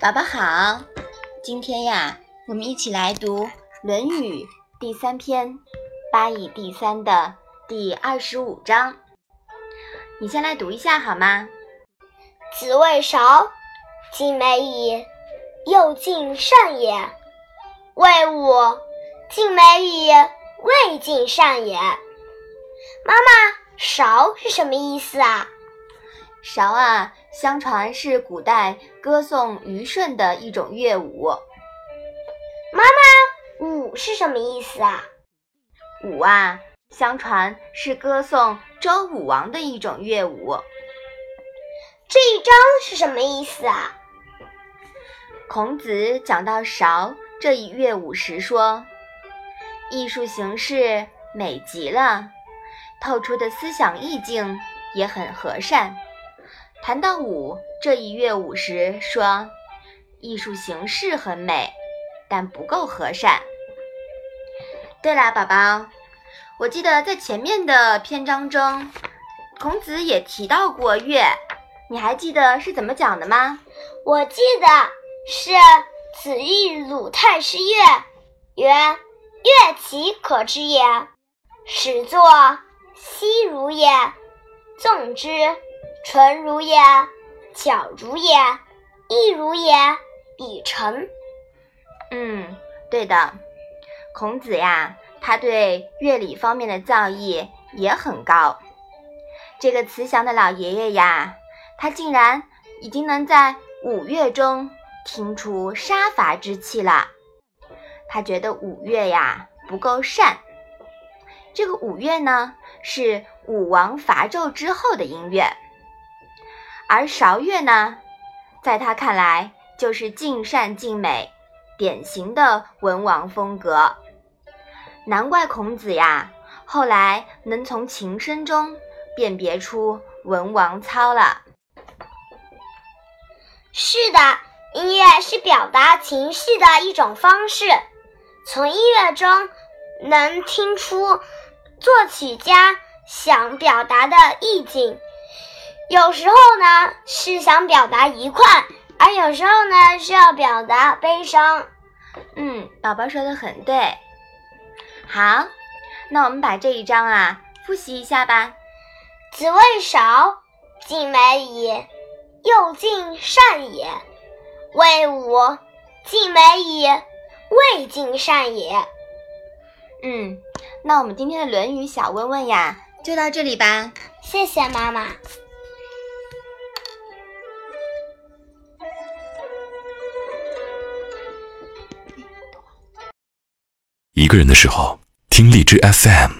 宝宝好，今天呀，我们一起来读《论语》第三篇《八以第三》的第二十五章。你先来读一下好吗？子谓韶：“尽美矣，又尽善也。”谓吾：“尽美矣，未尽善也。”妈妈，韶是什么意思啊？韶啊，相传是古代歌颂虞舜的一种乐舞。妈妈，舞是什么意思啊？舞啊，相传是歌颂周武王的一种乐舞。这一章是什么意思啊？孔子讲到韶这一乐舞时说：“艺术形式美极了，透出的思想意境也很和善。”谈到舞这一乐舞时，说艺术形式很美，但不够和善。对了，宝宝，我记得在前面的篇章中，孔子也提到过乐，你还记得是怎么讲的吗？我记得是子欲鲁太师乐，曰：“乐其可知也，始作西如也，纵之。”纯如也，巧如也，亦如也，以成。嗯，对的。孔子呀，他对乐理方面的造诣也很高。这个慈祥的老爷爷呀，他竟然已经能在五乐中听出杀伐之气了。他觉得五乐呀不够善。这个五乐呢，是武王伐纣之后的音乐。而韶乐呢，在他看来就是尽善尽美，典型的文王风格。难怪孔子呀，后来能从琴声中辨别出文王操了。是的，音乐是表达情绪的一种方式，从音乐中能听出作曲家想表达的意境。有时候呢是想表达愉快，而有时候呢是要表达悲伤。嗯，宝宝说的很对。好，那我们把这一章啊复习一下吧。子谓少：尽美矣，又尽善也。谓吾：尽美矣，未尽善也。嗯，那我们今天的《论语》小问问呀，就到这里吧。谢谢妈妈。个人的时候，听荔枝 FM。